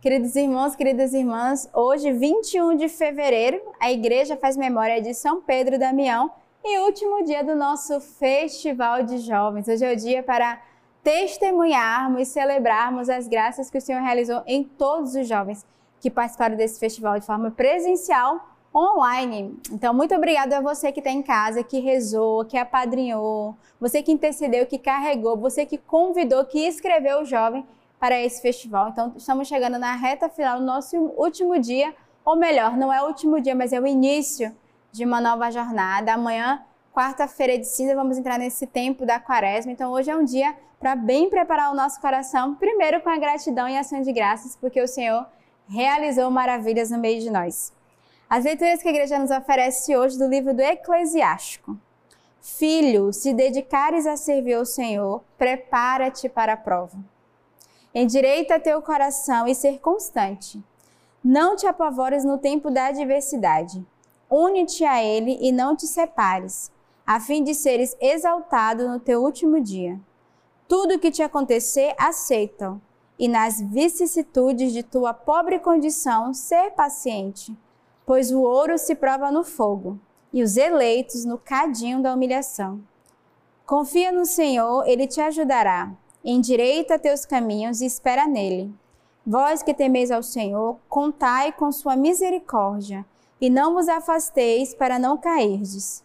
Queridos irmãos, queridas irmãs, hoje, 21 de fevereiro, a igreja faz memória de São Pedro Damião e último dia do nosso Festival de Jovens. Hoje é o dia para testemunharmos e celebrarmos as graças que o Senhor realizou em todos os jovens que participaram desse festival de forma presencial online. Então, muito obrigada a você que está em casa, que rezou, que apadrinhou, você que intercedeu, que carregou, você que convidou, que escreveu o jovem para esse festival. Então, estamos chegando na reta final nosso último dia, ou melhor, não é o último dia, mas é o início de uma nova jornada. Amanhã, quarta-feira de cinza, vamos entrar nesse tempo da quaresma. Então, hoje é um dia para bem preparar o nosso coração, primeiro com a gratidão e ação de graças, porque o Senhor realizou maravilhas no meio de nós. As leituras que a igreja nos oferece hoje do livro do Eclesiástico. Filho, se dedicares a servir ao Senhor, prepara-te para a prova. Endireita teu coração e ser constante. Não te apavores no tempo da adversidade. Une-te a ele e não te separes, a fim de seres exaltado no teu último dia. Tudo que te acontecer, aceita e nas vicissitudes de tua pobre condição, ser paciente pois o ouro se prova no fogo e os eleitos no cadinho da humilhação. Confia no Senhor, ele te ajudará. Endireita teus caminhos e espera nele. Vós que temeis ao Senhor, contai com sua misericórdia, e não vos afasteis para não cairdes.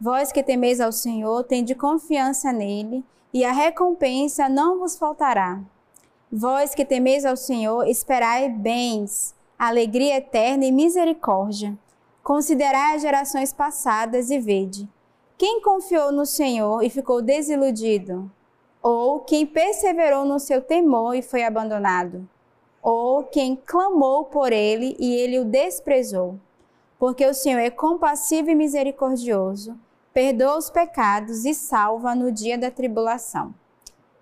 Vós que temeis ao Senhor, tende confiança nele, e a recompensa não vos faltará. Vós que temeis ao Senhor, esperai bens, alegria eterna e misericórdia. Considerai as gerações passadas e vede. Quem confiou no Senhor e ficou desiludido? Ou quem perseverou no seu temor e foi abandonado? Ou quem clamou por ele e ele o desprezou? Porque o Senhor é compassivo e misericordioso, perdoa os pecados e salva no dia da tribulação.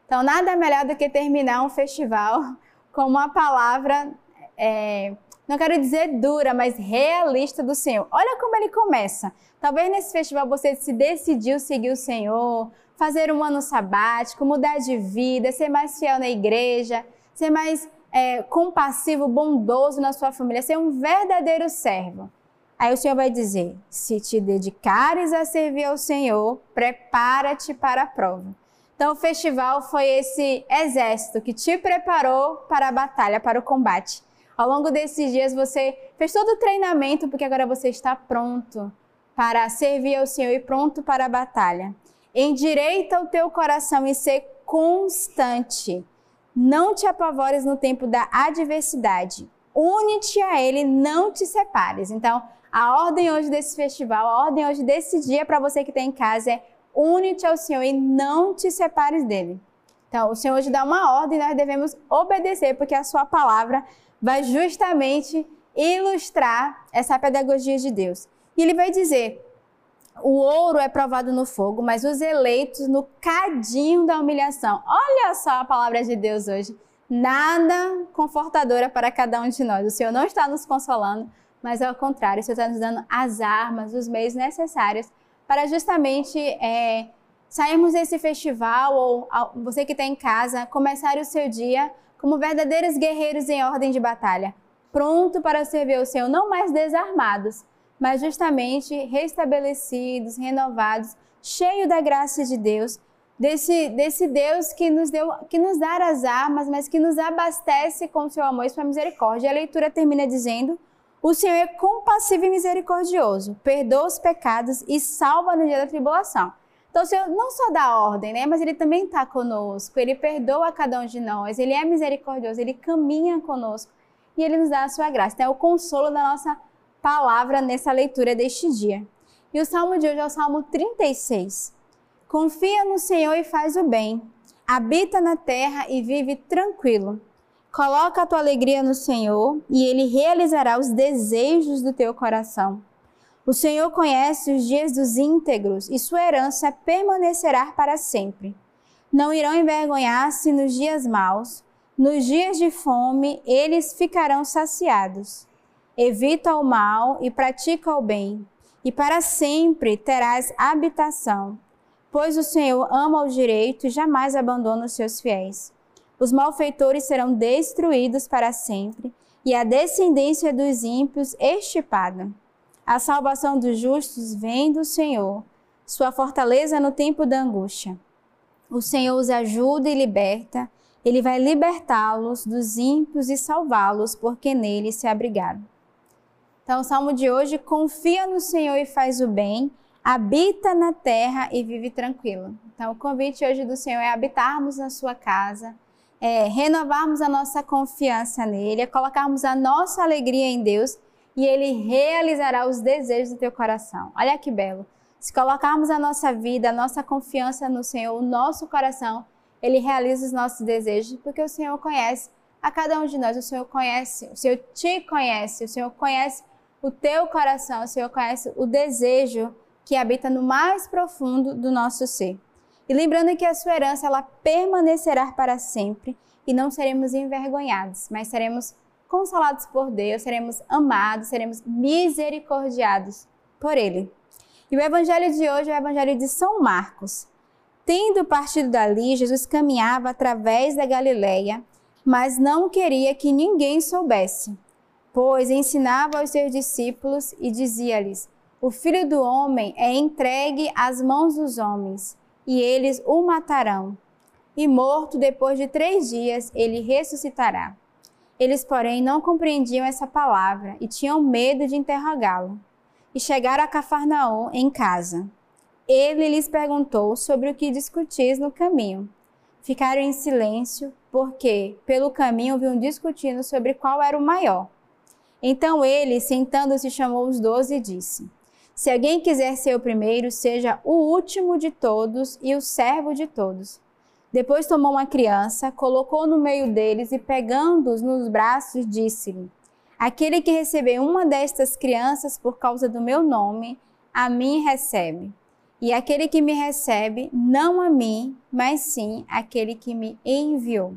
Então, nada melhor do que terminar um festival com uma palavra é, não quero dizer dura, mas realista do Senhor. Olha como ele começa. Talvez nesse festival você se decidiu seguir o Senhor, fazer um ano sabático, mudar de vida, ser mais fiel na igreja, ser mais é, compassivo, bondoso na sua família, ser um verdadeiro servo. Aí o Senhor vai dizer: se te dedicares a servir ao Senhor, prepara-te para a prova. Então, o festival foi esse exército que te preparou para a batalha, para o combate. Ao longo desses dias você fez todo o treinamento porque agora você está pronto para servir ao Senhor e pronto para a batalha. Endireita o teu coração e ser constante. Não te apavores no tempo da adversidade. Une-te a Ele, não te separes. Então, a ordem hoje desse festival, a ordem hoje desse dia para você que está em casa é une-te ao Senhor e não te separes dele. Então, o Senhor hoje dá uma ordem e nós devemos obedecer, porque a sua palavra vai justamente ilustrar essa pedagogia de Deus. E ele vai dizer: o ouro é provado no fogo, mas os eleitos no cadinho da humilhação. Olha só a palavra de Deus hoje. Nada confortadora para cada um de nós. O Senhor não está nos consolando, mas ao contrário, o Senhor está nos dando as armas, os meios necessários para justamente é, sairmos desse festival ou você que está em casa, começar o seu dia como verdadeiros guerreiros em ordem de batalha, pronto para servir o Senhor, não mais desarmados, mas justamente restabelecidos, renovados, cheio da graça de Deus, desse, desse Deus que nos deu, que nos dá as armas, mas que nos abastece com seu amor e sua misericórdia. A leitura termina dizendo: o Senhor é compassivo e misericordioso, perdoa os pecados e salva no dia da tribulação. Então, o Senhor não só dá ordem, né? Mas Ele também está conosco. Ele perdoa cada um de nós. Ele é misericordioso. Ele caminha conosco. E Ele nos dá a sua graça. Então, é o consolo da nossa palavra nessa leitura deste dia. E o salmo de hoje é o salmo 36. Confia no Senhor e faz o bem. Habita na terra e vive tranquilo. Coloca a tua alegria no Senhor e Ele realizará os desejos do teu coração. O Senhor conhece os dias dos íntegros e sua herança permanecerá para sempre. Não irão envergonhar-se nos dias maus, nos dias de fome eles ficarão saciados. Evita o mal e pratica o bem, e para sempre terás habitação, pois o Senhor ama o direito e jamais abandona os seus fiéis. Os malfeitores serão destruídos para sempre, e a descendência dos ímpios extirpada. A salvação dos justos vem do Senhor, sua fortaleza no tempo da angústia. O Senhor os ajuda e liberta, ele vai libertá-los dos ímpios e salvá-los, porque nele se abrigaram. Então, o salmo de hoje confia no Senhor e faz o bem, habita na terra e vive tranquilo. Então, o convite hoje do Senhor é habitarmos na sua casa, é renovarmos a nossa confiança nele, é colocarmos a nossa alegria em Deus e ele realizará os desejos do teu coração. Olha que belo. Se colocarmos a nossa vida, a nossa confiança no Senhor, o nosso coração, ele realiza os nossos desejos, porque o Senhor conhece a cada um de nós, o Senhor conhece, o Senhor te conhece, o Senhor conhece o teu coração, o Senhor conhece o desejo que habita no mais profundo do nosso ser. E lembrando que a sua herança ela permanecerá para sempre e não seremos envergonhados, mas seremos consolados por Deus, seremos amados, seremos misericordiados por Ele. E o evangelho de hoje é o evangelho de São Marcos. Tendo partido dali, Jesus caminhava através da Galileia, mas não queria que ninguém soubesse, pois ensinava aos seus discípulos e dizia-lhes: O filho do homem é entregue às mãos dos homens, e eles o matarão. E morto depois de três dias, ele ressuscitará. Eles, porém, não compreendiam essa palavra e tinham medo de interrogá-lo. E chegaram a Cafarnaum em casa. Ele lhes perguntou sobre o que discutis no caminho. Ficaram em silêncio, porque pelo caminho vinham discutindo sobre qual era o maior. Então ele, sentando-se, chamou os doze e disse: Se alguém quiser ser o primeiro, seja o último de todos e o servo de todos. Depois tomou uma criança, colocou no meio deles e, pegando-os nos braços, disse-lhe: Aquele que receber uma destas crianças por causa do meu nome, a mim recebe. E aquele que me recebe, não a mim, mas sim aquele que me enviou.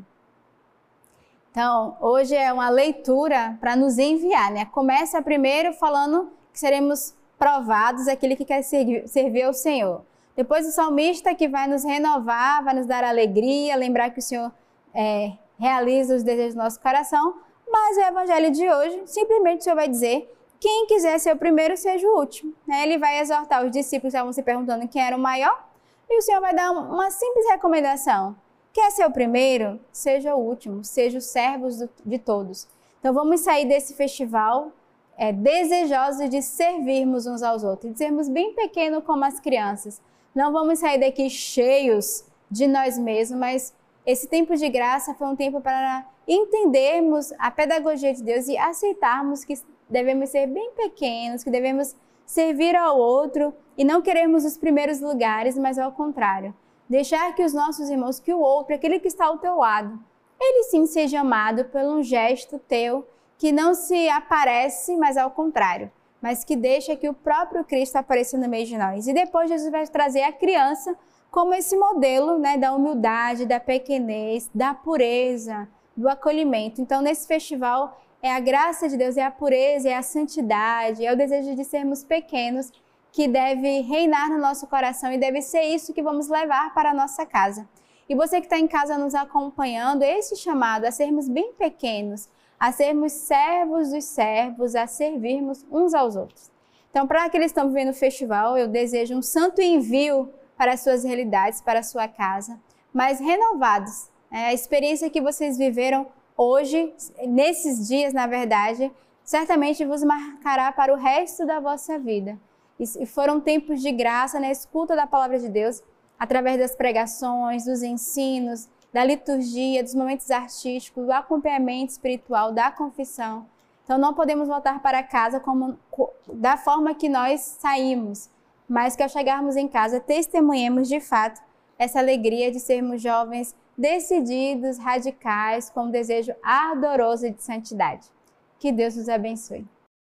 Então, hoje é uma leitura para nos enviar, né? Começa primeiro falando que seremos provados aquele que quer servir, ao Senhor. Depois o salmista que vai nos renovar, vai nos dar alegria, lembrar que o Senhor é, realiza os desejos do nosso coração. Mas o evangelho de hoje, simplesmente o Senhor vai dizer quem quiser ser o primeiro, seja o último. Né? Ele vai exortar os discípulos que estavam se perguntando quem era o maior, e o Senhor vai dar uma simples recomendação. Quer ser o primeiro? Seja o último, seja o servo de todos. Então vamos sair desse festival é, desejosos de servirmos uns aos outros, de sermos bem pequenos como as crianças. Não vamos sair daqui cheios de nós mesmos, mas esse tempo de graça foi um tempo para entendermos a pedagogia de Deus e aceitarmos que devemos ser bem pequenos, que devemos servir ao outro e não queremos os primeiros lugares, mas ao contrário. Deixar que os nossos irmãos, que o outro, aquele que está ao teu lado, ele sim seja amado por um gesto teu que não se aparece, mas ao contrário, mas que deixa que o próprio Cristo apareça no meio de nós. E depois Jesus vai trazer a criança como esse modelo né, da humildade, da pequenez, da pureza, do acolhimento. Então, nesse festival, é a graça de Deus, é a pureza, é a santidade, é o desejo de sermos pequenos que deve reinar no nosso coração e deve ser isso que vamos levar para a nossa casa. E você que está em casa nos acompanhando, esse chamado a sermos bem pequenos, a sermos servos dos servos, a servirmos uns aos outros. Então, para aqueles que estão vivendo o festival, eu desejo um santo envio para as suas realidades, para a sua casa, mas renovados. É, a experiência que vocês viveram hoje, nesses dias, na verdade, certamente vos marcará para o resto da vossa vida. E foram tempos de graça na escuta da palavra de Deus, através das pregações, dos ensinos, da liturgia, dos momentos artísticos, do acompanhamento espiritual, da confissão. Então não podemos voltar para casa como da forma que nós saímos, mas que ao chegarmos em casa testemunhemos de fato essa alegria de sermos jovens decididos, radicais, com um desejo ardoroso de santidade. Que Deus nos abençoe.